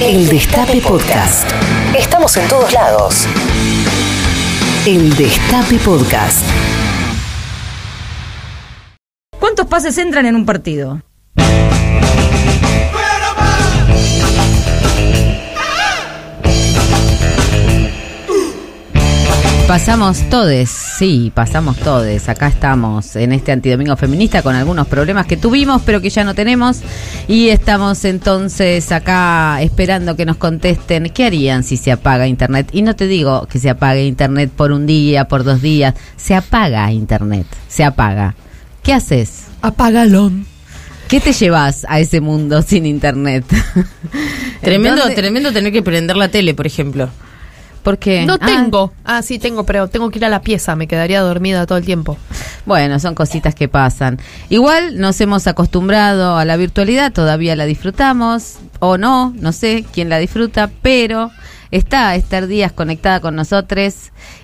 El Destape Podcast. Estamos en todos lados. El Destape Podcast. ¿Cuántos pases entran en un partido? Pasamos todes, sí, pasamos todes. Acá estamos en este antidomingo feminista con algunos problemas que tuvimos, pero que ya no tenemos. Y estamos entonces acá esperando que nos contesten qué harían si se apaga Internet. Y no te digo que se apague Internet por un día, por dos días. Se apaga Internet, se apaga. ¿Qué haces? Apagalón. ¿Qué te llevas a ese mundo sin Internet? Tremendo, ¿Dónde- tremendo tener que prender la tele, por ejemplo. No Ah, tengo. Ah, sí tengo, pero tengo que ir a la pieza. Me quedaría dormida todo el tiempo. Bueno, son cositas que pasan. Igual nos hemos acostumbrado a la virtualidad, todavía la disfrutamos, o no, no sé quién la disfruta, pero está Esther Díaz conectada con nosotros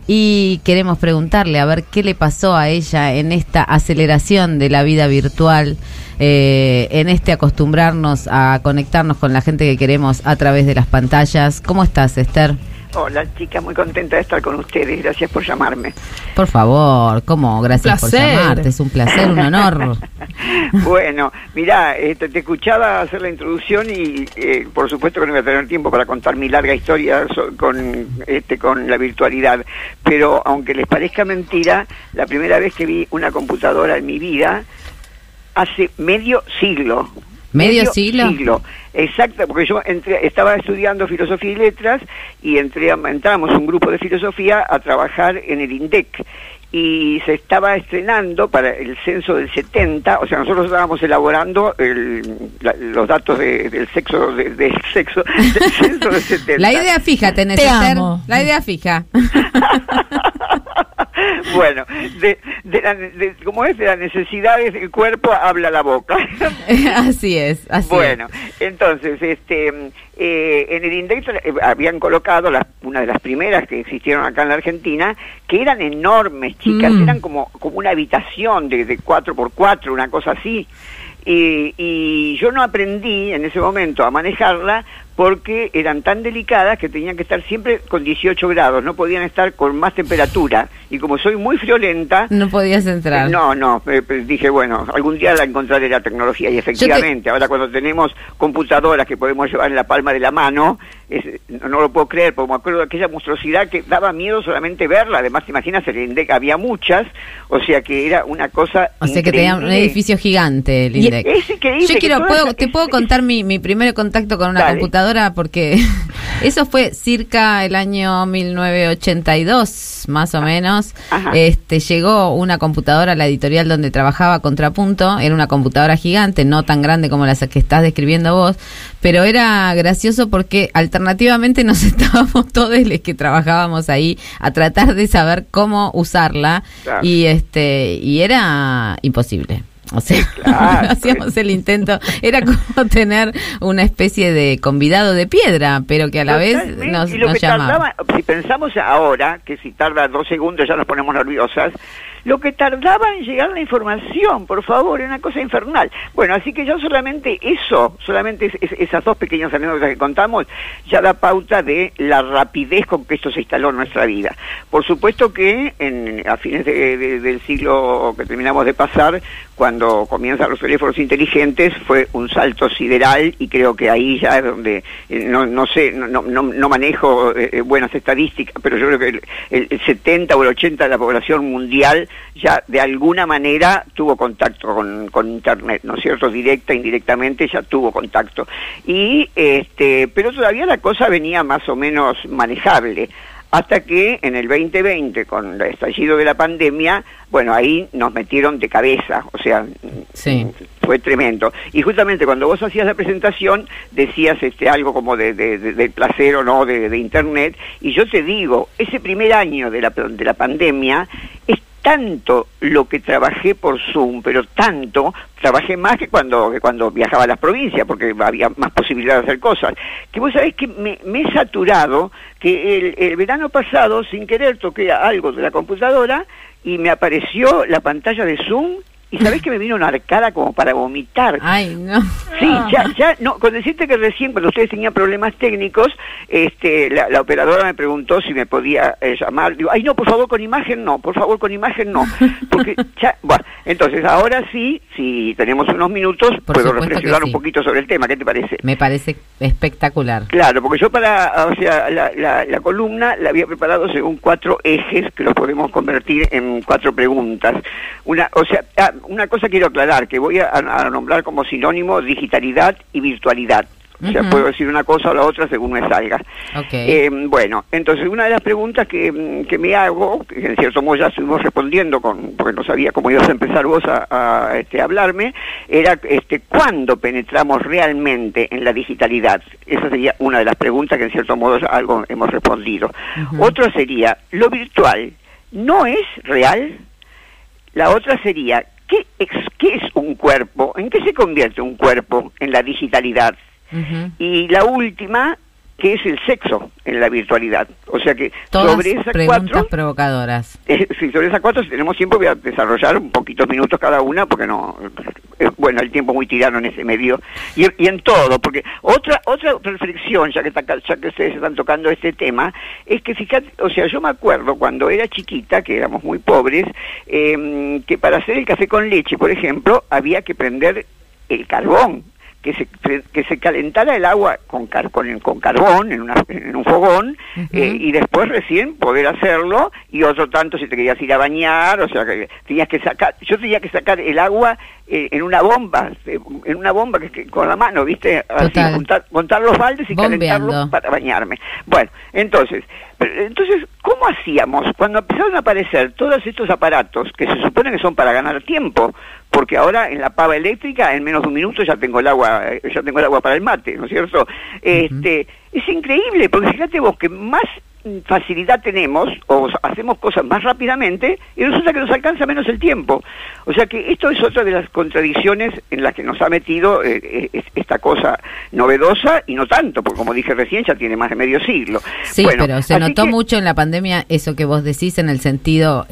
y queremos preguntarle a ver qué le pasó a ella en esta aceleración de la vida virtual, eh, en este acostumbrarnos a conectarnos con la gente que queremos a través de las pantallas. ¿Cómo estás, Esther? Hola, chica, muy contenta de estar con ustedes. Gracias por llamarme. Por favor, ¿cómo? Gracias por llamarte, es un placer, un honor. bueno, mirá, este, te escuchaba hacer la introducción y eh, por supuesto que no voy a tener tiempo para contar mi larga historia so- con, este, con la virtualidad, pero aunque les parezca mentira, la primera vez que vi una computadora en mi vida hace medio siglo. ¿Medio siglo? Exacto, porque yo entré, estaba estudiando filosofía y letras y entré, entramos un grupo de filosofía a trabajar en el INDEC y se estaba estrenando para el censo del 70, o sea, nosotros estábamos elaborando el- la- los datos de- del sexo de- del sexo del censo del 70. La idea fija tenés, Te amo. La idea fija. bueno, de, de la- de- como es de las necesidades del cuerpo habla la boca. así es, así Bueno, entonces, este, eh, en el INDEX eh, habían colocado las, una de las primeras que existieron acá en la Argentina, que eran enormes, chicas, Mm. eran como, como una habitación de, de 4x4, una cosa así. Y, y yo no aprendí en ese momento a manejarla porque eran tan delicadas que tenían que estar siempre con 18 grados, no podían estar con más temperatura. Y como soy muy friolenta. No podías entrar. eh, No, no, eh, pues dije, bueno, algún día la encontraré la tecnología y efectivamente, ahora cuando tenemos computadoras que podemos llevar en la palma de la mano, es- no, no lo puedo creer, porque me acuerdo de aquella monstruosidad que daba miedo solamente verla, además te imaginas, el INDEC había muchas, o sea que era una cosa O sea que tenía un edificio gigante el Y INDEC. es increíble Yo quiero, puedo, te puedo contar mi, mi primer contacto con una Dale. computadora porque eso fue circa el año 1982, más o menos. Ajá. Este llegó una computadora a la editorial donde trabajaba Contrapunto, era una computadora gigante, no tan grande como la que estás describiendo vos, pero era gracioso porque alternativamente nos estábamos todos los que trabajábamos ahí a tratar de saber cómo usarla Claro. y este y era imposible. O sea, Claro. hacíamos el intento, era como tener una especie de convidado de piedra, pero que a la vez nos, y lo nos que llamaba. tardaba, si pensamos ahora, que si tarda dos segundos ya nos ponemos nerviosas, lo que tardaba en llegar la información, por favor, era una cosa infernal. Bueno, así que ya solamente eso, solamente es- es- esas dos pequeñas anécdotas que contamos, ya da pauta de la rapidez con que esto se instaló en nuestra vida. Por supuesto que en, a fines de- de- del siglo que terminamos de pasar, cuando comienzan los teléfonos inteligentes, fue un salto sideral y creo que ahí ya es donde, eh, no, no sé, no, no, no- manejo eh, eh, buenas estadísticas, pero yo creo que el- el 70 o el 80 de la población mundial ya de alguna manera tuvo contacto con, con Internet, ¿no es cierto? Directa, indirectamente ya tuvo contacto. Y, este, pero todavía la cosa venía más o menos manejable hasta que en el 2020, con el estallido de la pandemia, bueno, ahí nos metieron de cabeza, o sea, Sí. fue tremendo. Y justamente cuando vos hacías la presentación, decías este algo como de, de- de- del placer o no de, Internet, y yo te digo, ese primer año de la, de la pandemia tanto lo que trabajé por Zoom, pero tanto, trabajé más que cuando, que cuando viajaba a las provincias, porque había más posibilidad de hacer cosas, que vos sabés que me, me he saturado, que el, el verano pasado, sin querer, toqué algo de la computadora y me apareció la pantalla de Zoom y sabés que me vino una arcada como para vomitar. Ay, no. Sí, ya, ya, no, con decirte que recién cuando ustedes tenían problemas técnicos, este, la, la operadora me preguntó si me podía eh, llamar. Digo, ay, no, por favor, con imagen no, por favor, con imagen no. Porque ya, bueno, entonces ahora sí, si tenemos unos minutos, Por puedo reflexionar sí. un poquito sobre el tema, ¿qué te parece? Me parece espectacular. Claro, porque yo para, o sea, la, la, la columna la había preparado según cuatro ejes que los podemos convertir en cuatro preguntas. Una, o sea, ah, una cosa quiero aclarar, que voy a, a nombrar como sinónimo digitalidad y virtualidad. O sea, Ujú. puedo decir una cosa o la otra según me salga. Eh, bueno, entonces una de las preguntas que, mm, que me hago, que en cierto modo ya estuvimos respondiendo, con, porque no sabía cómo ibas a empezar vos a, a, este, hablarme, era este, ¿cuándo penetramos realmente en la digitalidad? Esa sería una de las preguntas que en cierto modo algo hemos respondido. Ujú. Otra sería, ¿lo virtual no es real? La otra sería, ¿qué, ex- ¿qué es un cuerpo? ¿En qué se convierte un cuerpo en la digitalidad? Y la última, que es el sexo en la virtualidad. O sea que Todas sobre esas preguntas cuatro, provocadoras. eh, sí, sobre esas cuatro, si tenemos tiempo, voy a desarrollar un poquitos minutos cada una, porque no, eh, bueno, el tiempo muy tirano en ese medio, y, y en todo, porque otra otra reflexión, ya que, ya que ustedes están tocando este tema, es que fíjate, o sea, yo me acuerdo cuando era chiquita, que éramos muy pobres, eh, que para hacer el café con leche, por ejemplo, había que prender el carbón, que se, que se calentara el agua con, car- con, con carbón en, una- en un fogón eh, y después recién poder hacerlo y otro tanto si te querías ir a bañar, o sea que tenías que sacar, yo tenía que sacar el agua eh, en una bomba, eh, en una bomba que, que- con la mano, ¿viste? Así, juntar, montar los baldes y Bombeando. calentarlos para bañarme. Bueno, entonces, entonces, ¿cómo hacíamos cuando empezaron a aparecer todos estos aparatos que se supone que son para ganar tiempo? Porque ahora en la pava eléctrica en menos de un minuto ya tengo el agua, eh, ya tengo el agua para el mate, ¿no es cierto? Este, es increíble, porque fíjate vos que más facilidad tenemos o hacemos cosas más rápidamente y resulta que nos alcanza menos el tiempo. O sea que esto es otra de las contradicciones en las que nos ha metido eh, eh, es- esta cosa novedosa y no tanto, porque como dije recién ya tiene más de medio siglo. Sí, Bueno, pero se notó que- mucho en la pandemia eso que vos decís en el sentido,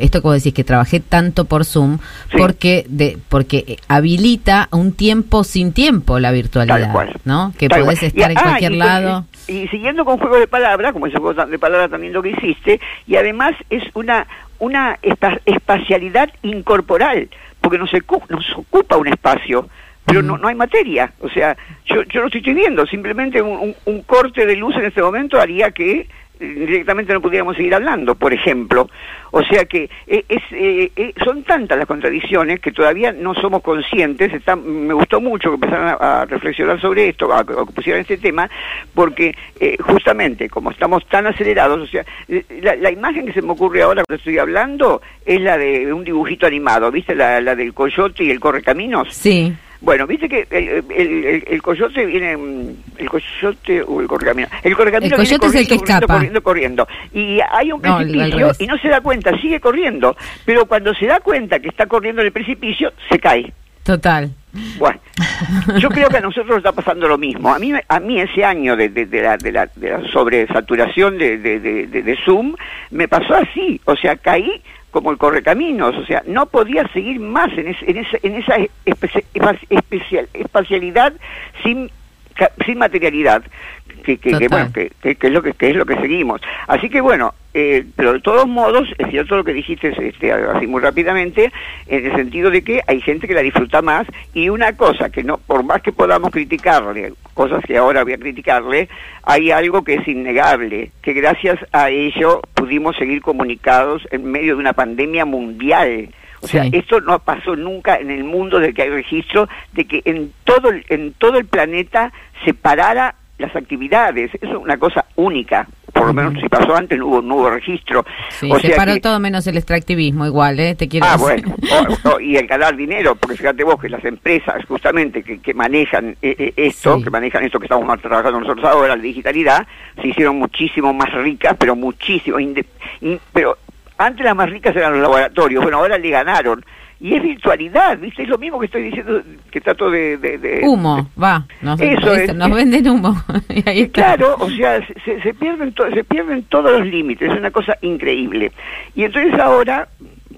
esto vos decís que trabajé tanto por Zoom, Sí. porque de, porque habilita un tiempo sin tiempo la virtualidad. ¿no? Que Tal podés cual. estar Y- en ah, cualquier y- lado. Y, y siguiendo con juego de palabras, como ese juego de palabras también lo que hiciste, y además es una una espa- espacialidad incorporal, porque nos, nos ocupa un espacio, pero no, no hay materia. O sea, yo, yo lo estoy viendo, simplemente un, corte de luz en este momento haría que directamente no pudiéramos seguir hablando, por ejemplo. O sea que eh, es, eh, eh, son tantas las contradicciones que todavía no somos conscientes. Me gustó mucho que empezaran a, reflexionar sobre esto, a, a que pusieran este tema, porque eh, justamente como estamos tan acelerados, o sea, eh, la, la imagen que se me ocurre ahora cuando estoy hablando es la de un dibujito animado, ¿viste? La, la del coyote y el correcaminos. Sí, Bueno, viste que el, el, el- el coyote viene, mm, el coyote o el correcamino. El correcamino El viene coyote es el que corriendo, corriendo, escapa. corriendo, corriendo. Y hay un precipicio y no se da cuenta, sigue corriendo. Pero cuando se da cuenta que está corriendo en el precipicio, se cae. total. Bueno, yo creo que a nosotros nos está pasando lo mismo. A mí, a mí ese año de, de, de la, de, la, de la sobresaturación de Zoom me pasó así. O sea, caí como el correcaminos. O sea, no podía seguir más en, ese- en esa, en esa espe- espa- especial, espacialidad sin, sin materialidad. Que, que, que, bueno, que, es lo que, que es lo que seguimos. Así que bueno, eh, pero de todos modos, es cierto lo que dijiste este, así muy rápidamente, en el sentido de que hay gente que la disfruta más y una cosa que no, por más que podamos criticarle, cosas que ahora voy a criticarle, hay algo que es innegable, que gracias a ello pudimos seguir comunicados en medio de una pandemia mundial. O sea, Sí. esto no pasó nunca en el mundo de que hay registro de que en todo el, en todo el planeta se parara las actividades. Eso es una cosa única. Por lo menos si pasó antes no hubo, no hubo registro. Sí, o se sea paró que- todo menos el extractivismo igual, ¿eh? Te quiero Ah, decir. bueno, O- o- y el ganar dinero, porque fíjate vos que las empresas justamente que, que manejan eh, eh, esto, Sí. que manejan esto que estamos trabajando nosotros ahora, la digitalidad, se hicieron muchísimo más ricas, pero muchísimo, inde- in- pero antes las más ricas eran los laboratorios, bueno, ahora le ganaron. Y es virtualidad, ¿viste? Es lo mismo que estoy diciendo, que trato de... de- de- Humo, va. Nos, Eso eso, es. nos venden humo. y ahí está. Claro, o sea, se, se pierden to- se pierden todos los límites, es una cosa increíble. Y entonces ahora,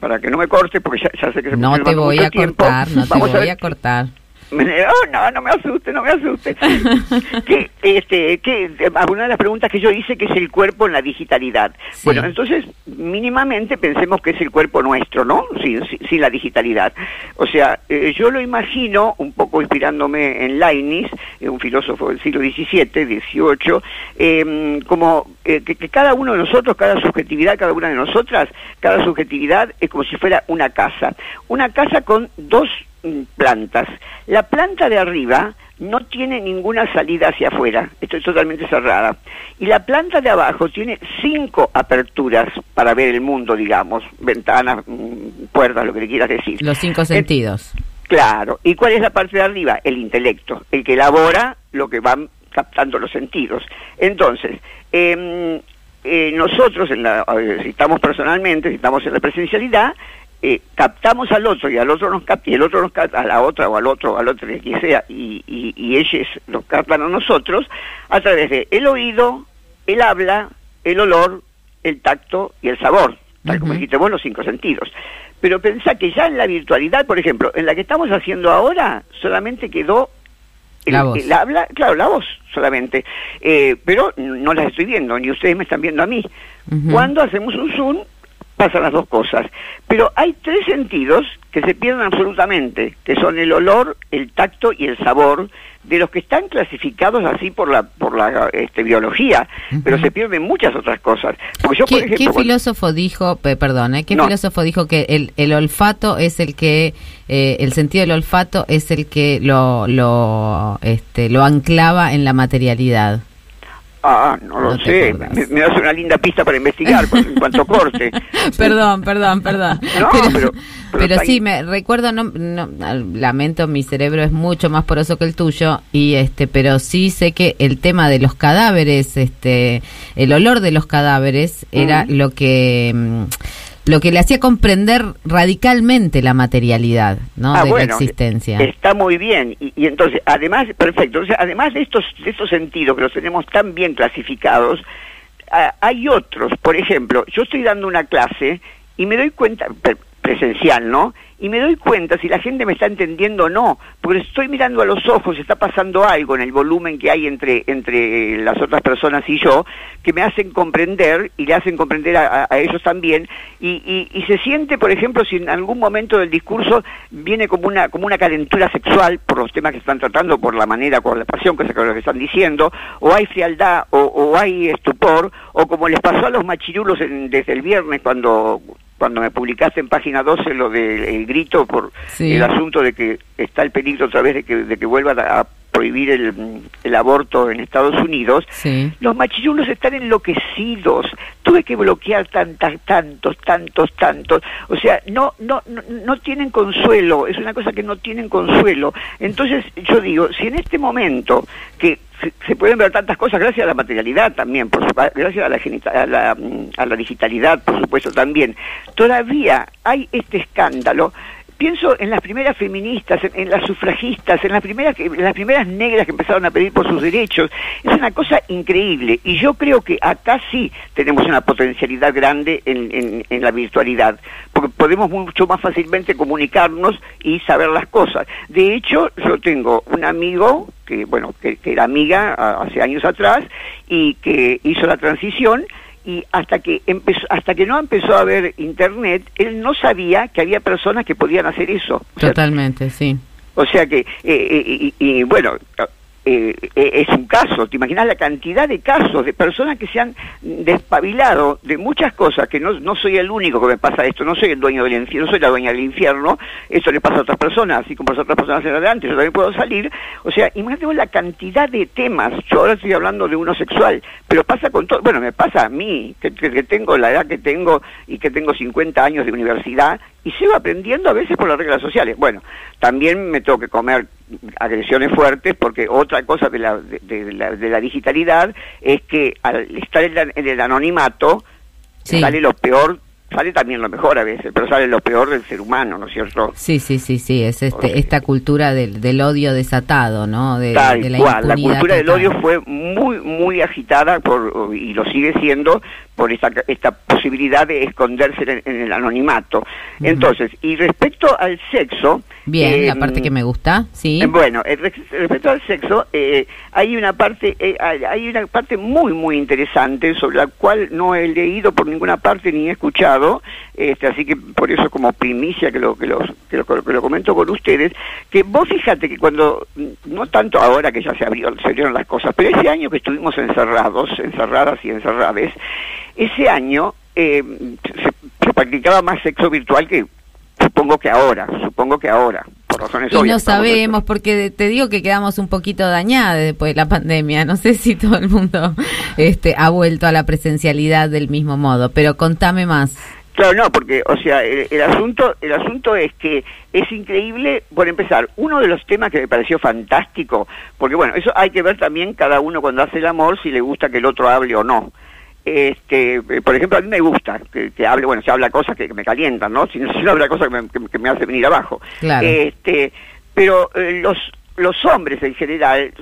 para que no me corte, porque ya, ya sé que se No me te toma voy a tiempo. cortar, no te a voy a cortar. Oh, no, no me asuste, no me asuste. que, este, que, una de las preguntas que yo hice, que es el cuerpo en la digitalidad. Sí. Bueno, entonces, mínimamente pensemos que es el cuerpo nuestro, ¿no? Sin, sin- sin la digitalidad. O sea, eh, yo lo imagino, un poco inspirándome en Leibniz, eh, un filósofo del siglo XVII, XVIII, eh, como eh, que, que cada uno de nosotros, cada subjetividad, cada una de nosotras, cada subjetividad es como si fuera una casa. Una casa con dos plantas. La planta de arriba no tiene ninguna salida hacia afuera, esto es totalmente cerrada. Y la planta de abajo tiene cinco aperturas para ver el mundo, digamos, ventanas, mm, puertas, lo que le quieras decir. Los cinco sentidos. Claro. ¿Y cuál es la parte de arriba? El intelecto, el que elabora lo que van captando los sentidos. Entonces, em, eh, nosotros, en la, eh, si estamos personalmente, si estamos en la presencialidad, eh, captamos al otro y al otro nos capta, y el otro nos capta a la otra o al otro, al otro, que sea, y, y, y ellos nos captan a nosotros a través de el oído, el habla, el olor, el tacto y el sabor, tal como dijiste vos, los cinco sentidos. Pero pensá que ya en la virtualidad, por ejemplo, en la que estamos haciendo ahora, solamente quedó el, La voz. el habla, claro, la voz solamente. Eh, pero no las estoy viendo, ni ustedes me están viendo a mí. Cuando hacemos un zoom, pasan las dos cosas. Pero hay tres sentidos que se pierden absolutamente, que son el olor, el tacto y el sabor, de los que están clasificados así por la por la este, biología, pero se pierden muchas otras cosas. Porque yo, por ¿Qué, ejemplo, qué cuando- filósofo dijo, pe- perdón, eh, qué No. filósofo dijo que el, el olfato es el que, eh, el sentido del olfato es el que lo, lo, este, lo anclaba en la materialidad? Ah, no lo No te sé. Me, me das una linda pista para investigar en cuanto corte. perdón, perdón, perdón. No, pero- pero sí, ahí. me recuerdo, no, no, lamento, mi cerebro es mucho más poroso que el tuyo, y este, pero sí sé que el tema de los cadáveres, este, el olor de los cadáveres era lo que mm, lo que le hacía comprender radicalmente la materialidad, ¿no? Ah, de bueno, la existencia. Está muy bien. Y, y entonces, además, perfecto. O sea, además de estos, de estos sentidos que los tenemos tan bien clasificados, ah, hay otros. Por ejemplo, yo estoy dando una clase y me doy cuenta, pre- presencial, ¿no? Y me doy cuenta si la gente me está entendiendo o no, porque estoy mirando a los ojos, está pasando algo en el volumen que hay entre, entre las otras personas y yo, que me hacen comprender y le hacen comprender a, ellos también, y, y, y se siente, por ejemplo, si en algún momento del discurso viene como una, como una calentura sexual por los temas que están tratando, por la manera, por la pasión que, se- que están diciendo, o hay frialdad, o, o hay estupor, o como les pasó a los machirulos en- desde el viernes cuando cuando me publicaste en página 12 lo del el grito por Sí. el asunto de que está el peligro otra vez de que, de que vuelvan a, a prohibir el, el aborto en Estados Unidos, Sí. los machirulos están enloquecidos. Tuve que bloquear tantas, tantos, tantos, tantos. O sea, no, no, no, no tienen consuelo. Es una cosa que no tienen consuelo. Entonces, yo digo, si en este momento que se, pueden ver tantas cosas gracias a la materialidad también, por supuesto, gracias a la, a, la, a la digitalidad, por supuesto también, todavía hay este escándalo. Pienso en las primeras feministas, en, en las sufragistas, en las primeras en las primeras negras que empezaron a pedir por sus derechos. Es una cosa increíble y yo creo que acá sí tenemos una potencialidad grande en, en- la virtualidad, porque podemos mucho más fácilmente comunicarnos y saber las cosas. De hecho, yo tengo un amigo que bueno que, que era amiga hace años atrás y que hizo la transición y hasta que empezó, hasta que no empezó a ver internet, él no sabía que había personas que podían hacer eso. O sea, Totalmente, sí. o sea que, eh, eh, y, y, bueno, eh, eh, es un caso, te imaginas la cantidad de casos de personas que se han despabilado de muchas cosas, que no, no soy el único que me pasa esto, no soy el dueño del infierno, no soy la dueña del infierno, eso le pasa a otras personas, así como a otras personas en adelante, yo también puedo salir, o sea, imagínate la cantidad de temas, yo ahora estoy hablando de uno sexual, pero pasa con todo, bueno, me pasa a mí, que, que- que tengo la edad que tengo y que tengo 50 años de universidad, y sigo aprendiendo a veces por las reglas sociales. Bueno, también me tengo que comer agresiones fuertes porque otra cosa de la, de, de la, de la digitalidad es que al estar en, la- en el anonimato Sí. sale lo peor sale también lo mejor a veces, pero sale lo peor del ser humano, ¿no es cierto? Sí, sí, sí, sí, es este, esta cultura del, del odio desatado, ¿no? De, Tal de la cual, la cultura del odio fue muy, muy agitada por, y lo sigue siendo por esta, esta posibilidad de esconderse en, en el anonimato. Entonces, y respecto al sexo... Bien, la em, parte que me gusta, sí. eh, Bueno, eh, res- respecto al sexo, eh, hay una parte, eh, hay hay una parte muy muy interesante sobre la cual no he leído por ninguna parte ni he escuchado, este, así que por eso como primicia que lo que, los- que lo que lo comento con ustedes, que vos fíjate que cuando mm, no tanto ahora que ya se abrió, se abrieron las cosas, pero ese año que estuvimos encerrados, encerradas y encerrades, ese año eh, se, se practicaba más sexo virtual que supongo que ahora, supongo que ahora, por razones Y obvias. no sabemos, porque te digo que quedamos un poquito dañadas después de la pandemia. No sé si todo el mundo este, ha vuelto a la presencialidad del mismo modo, pero contame más. Claro, no, porque, o sea, el, el asunto, el asunto es que es increíble, por empezar, uno de los temas que me pareció fantástico, porque bueno, eso hay que ver también cada uno cuando hace el amor si le gusta que el otro hable o no. Este, por ejemplo, a mí me gusta que, que hable, bueno, se habla cosas que, que me calientan, ¿no? Si no, si no habla cosas que me, que- que me hace venir abajo. Claro. Este, pero eh, los los hombres en general,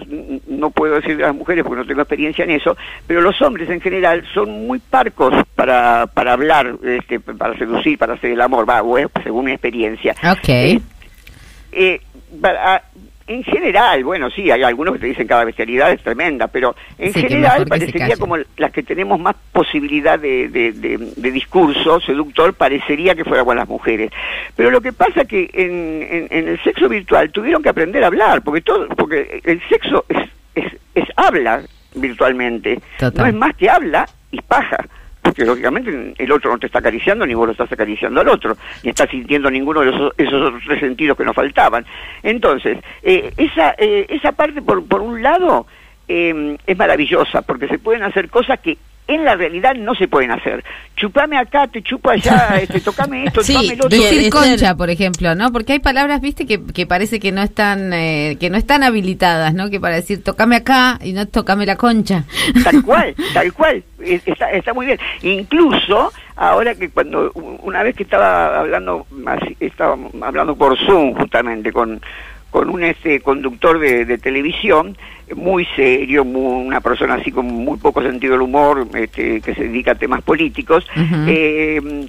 no puedo decir de las mujeres porque no tengo experiencia en eso, pero los hombres en general son muy parcos para, para hablar, este, para seducir, para hacer el amor, va, o es según mi experiencia. Ok. Eh, eh, para- en general, bueno, sí, hay algunos que te dicen cada bestialidad es tremenda, pero en Sí, general parecería como las que tenemos más posibilidad de, de- de- de discurso seductor, parecería que fuera con las mujeres. Pero lo que pasa que en, en- en el sexo virtual tuvieron que aprender a hablar, porque todo, porque el sexo es, es, es habla virtualmente, Total. no es más que habla y paja. Porque lógicamente el otro no te está acariciando ni vos lo estás acariciando al otro, ni estás sintiendo ninguno de esos, esos otros tres sentidos que nos faltaban. Entonces, eh, esa, eh, esa parte por, por un lado eh, es maravillosa, porque se pueden hacer cosas que en la realidad no se pueden hacer. Chupame acá, te chupo allá, este, tocame esto, Sí, tocame el otro. Decir concha, por ejemplo, ¿no? Porque hay palabras, viste, que, que parece que no están eh, que no están habilitadas, ¿no? Que para decir tocame acá y no tocame la concha. Tal cual, tal cual. Eh, Está, está muy bien. Incluso, ahora que cuando, una vez que estaba hablando, estaba hablando por Zoom justamente con, con un este conductor de, de televisión, muy serio, muy- una persona así con muy poco sentido del humor, este, que se dedica a temas políticos, eh,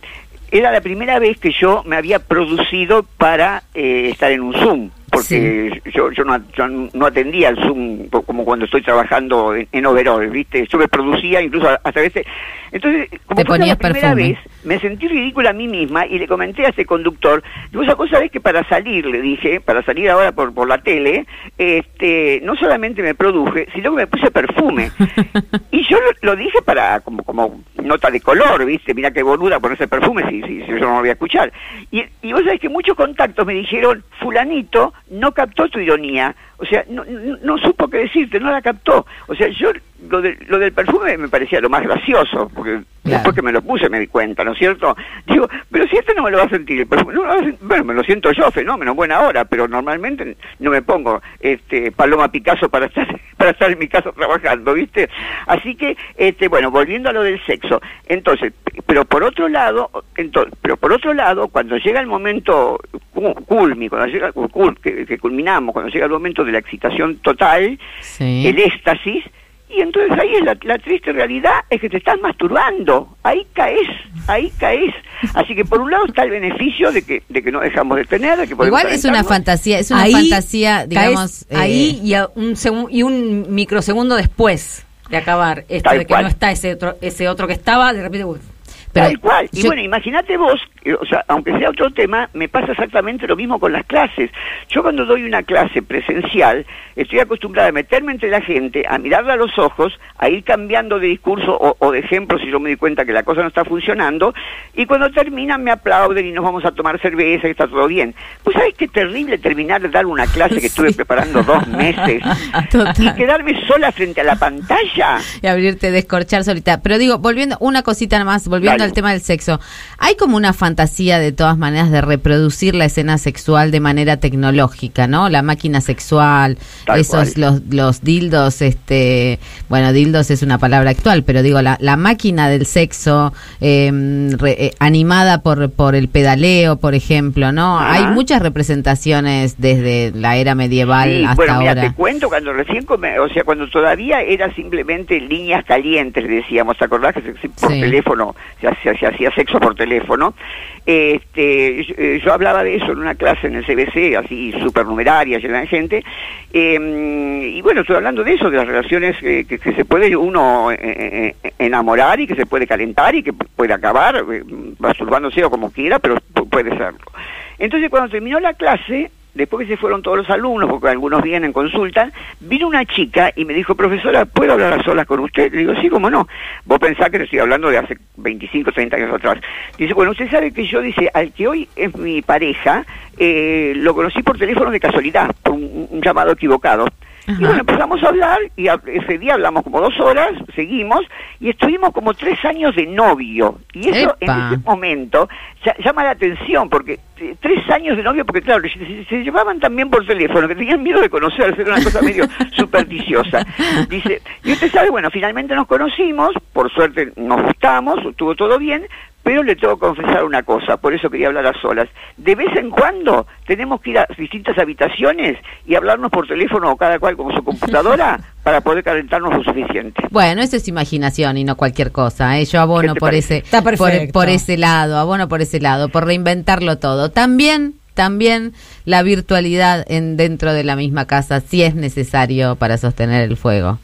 era la primera vez que yo me había producido para eh, estar en un Zoom, porque yo, yo, no, yo no atendía el Zoom como cuando estoy trabajando en, en overall, ¿viste? Yo me producía incluso hasta veces... Entonces, como fue la primera perfume. vez, me sentí ridícula a mí misma y le comenté a ese conductor, digo, esa cosa es que para salir, le dije, para salir ahora por, por la tele, este, no solamente me produje, sino que me puse perfume. y yo lo, lo dije para, como, como nota de color, ¿viste? Mira qué boluda ponerse perfume si, si, si yo no lo voy a escuchar. Y, y vos sabés que muchos contactos me dijeron, fulanito no captó tu ironía. O sea, no, no, supo qué decirte, no la captó. O sea, yo lo, de- lo del perfume me parecía lo más gracioso, porque Claro. después que me lo puse me di cuenta, ¿no es cierto? Digo, pero si este no me lo va a sentir, el perfume, no lo va a bueno, me lo siento yo, fenómeno, buena hora, pero normalmente no me pongo este Paloma Picasso para estar para estar en mi casa trabajando, ¿viste? Así que, este, bueno, volviendo a lo del sexo, entonces, pero por otro lado, entonces, pero por otro lado, cuando llega el momento cu- culmi, cuando llega cul- que, que culminamos, cuando llega el momento de la excitación total, Sí. el éxtasis, y entonces ahí es la, la triste realidad es que te estás masturbando, ahí caes, ahí caes. Así que por un lado está el beneficio de que, de que no dejamos de tener, de que Igual es una fantasía, es una Ahí fantasía, caes digamos, eh, ahí y, a un segun- y un microsegundo después de acabar esto Tal de que cual. no está ese otro ese otro que estaba de repente pero Tal cual. Y yo- bueno, imagínate vos, eh, o sea, aunque sea otro tema, me pasa exactamente lo mismo con las clases. Yo cuando doy una clase presencial, estoy acostumbrada a meterme entre la gente, a mirarla a los ojos, a ir cambiando de discurso o, o de ejemplo si yo me di cuenta que la cosa no está funcionando, y cuando terminan me aplauden y nos vamos a tomar cerveza y está todo bien. Pues sabés qué terrible terminar de dar una clase que estuve preparando dos meses Total. y quedarme sola frente a la pantalla. y abrirte, descorchar solita. Pero digo, volviendo, una cosita más, volviendo Dale. al tema del sexo. Hay como una fantasía de todas maneras de reproducir la escena sexual de manera tecnológica, ¿no? La máquina sexual, Tal esos cual. los, los dildos, este, bueno, dildos es una palabra actual, pero digo, la, la máquina del sexo eh, re- eh, animada por, por el pedaleo, por ejemplo, ¿no? Ajá. Hay muchas representaciones desde la era medieval Sí, hasta bueno, mira, ahora. te cuento cuando recién, come- o sea, cuando todavía era simplemente líneas calientes, decíamos, ¿te acordás que se- se- por Sí. teléfono se hacía, se hacía sexo por teléfono? Este, yo, eh, yo hablaba de eso en una clase en el CBC, así supernumeraria, llena de gente, eh, y bueno, estoy hablando de eso, de las relaciones eh, que, se puede uno eh, enamorar y que se puede calentar y que pu- puede acabar, masturbándose o como quiera, pero pu- puede serlo. Entonces, cuando terminó la clase, después que se fueron todos los alumnos, porque algunos vienen, consultan, vino una chica y me dijo, profesora, ¿puedo hablar a solas con usted? Le digo, sí, cómo no. Vos pensás que le estoy hablando de hace 25, 30 años atrás. Dice, bueno, usted sabe que yo, dice, al que hoy es mi pareja, eh, lo conocí por teléfono de casualidad, por un, un llamado equivocado. Y bueno, empezamos a hablar y a- ese día hablamos como dos horas, seguimos y estuvimos como tres años de novio. Y eso en ese momento ya- llama la atención porque eh, tres años de novio, porque claro, se llevaban también por teléfono, que tenían miedo de conocerse, era una cosa medio supersticiosa. Dice, y usted sabe, bueno, finalmente nos conocimos, por suerte nos gustamos, estuvo todo bien, pero le tengo que confesar una cosa, por eso quería hablar a solas. De vez en cuando tenemos que ir a distintas habitaciones y hablarnos por teléfono o cada cual con su computadora para poder calentarnos lo suficiente. Bueno, eso es imaginación y no cualquier cosa. ¿eh? Yo abono ¿Qué te por parece? ese, Está por, por ese lado, abono por ese lado, por reinventarlo todo. También, también la virtualidad en dentro de la misma casa, si es necesario para sostener el fuego.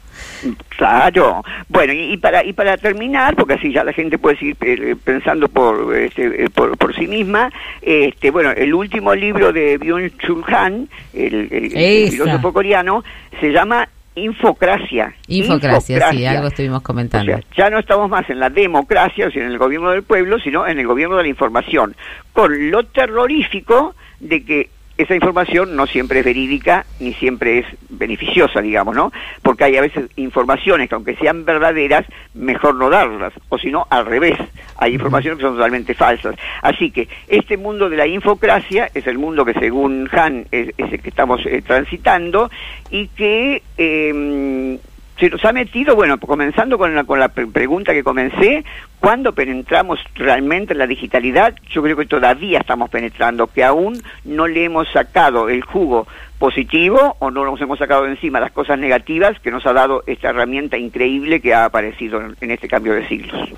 Claro. Bueno, y, y para y para terminar, porque así ya la gente puede seguir eh, pensando por, este, eh, por por sí misma, este bueno, el último libro de Byung-Chul Han, el, el- el Esa. filósofo coreano, se llama Infocracia. Infocracia, sí, algo estuvimos O comentando. sea, ya no estamos más en la democracia, o sea, en el gobierno del pueblo, sino en el gobierno de la información, con lo terrorífico de que esa información no siempre es verídica ni siempre es beneficiosa, digamos, ¿no? Porque hay a veces informaciones que aunque sean verdaderas, mejor no darlas, o si no, al revés, hay informaciones que son totalmente falsas. Así que este mundo de la infocracia es el mundo que según Han es, es el que estamos eh, transitando y que... eh, se nos ha metido, bueno, comenzando con la, con la pre- pregunta que comencé, ¿cuándo penetramos realmente en la digitalidad? Yo creo que todavía estamos penetrando, que aún no le hemos sacado el jugo positivo o no nos hemos sacado de encima las cosas negativas que nos ha dado esta herramienta increíble que ha aparecido en, este cambio de siglos.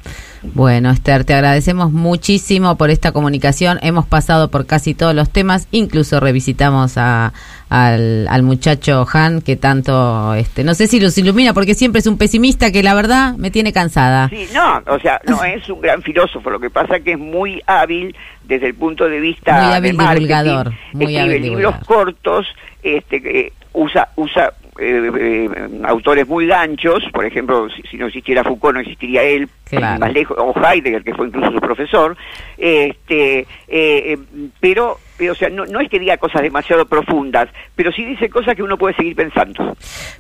Bueno, Esther, te agradecemos muchísimo por esta comunicación. Hemos pasado por casi todos los temas, incluso revisitamos a, al, al muchacho Han, que tanto, este, no sé si los ilumina, porque siempre es un pesimista que la verdad me tiene cansada. Sí, no, o sea, no es un gran filósofo, lo que pasa que es muy hábil desde el punto de vista Muy hábil de divulgador, muy escribe hábil libros divulgador. cortos, este, usa usa eh, eh, autores muy ganchos, por ejemplo, si, si no existiera Foucault no existiría él, Claro. más lejos, o Heidegger, que fue incluso su profesor, este, eh, eh, pero, pero, o sea, no, no es que diga cosas demasiado profundas, pero sí dice cosas que uno puede seguir pensando.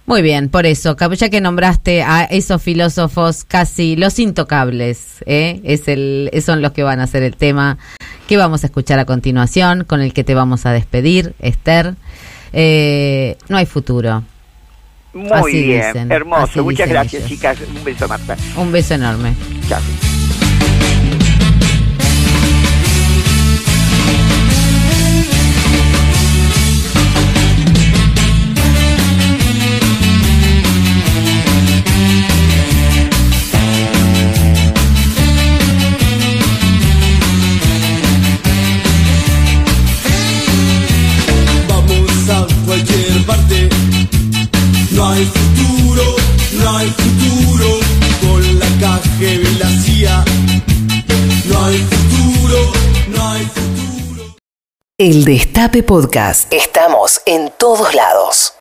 Muy bien, por eso, ya que nombraste a esos filósofos casi los intocables, ¿eh? es el, son los que van a ser el tema que vamos a escuchar a continuación, con el que te vamos a despedir, Esther. Eh, no hay futuro. Muy Así bien, dicen, hermoso. así Muchas gracias, ellos. chicas. Un beso, Marta. Un beso enorme. Chao. Hay futuro, no hay futuro con la KGB y la CIA. No hay futuro, no hay futuro. El Destape Podcast. Estamos en todos lados.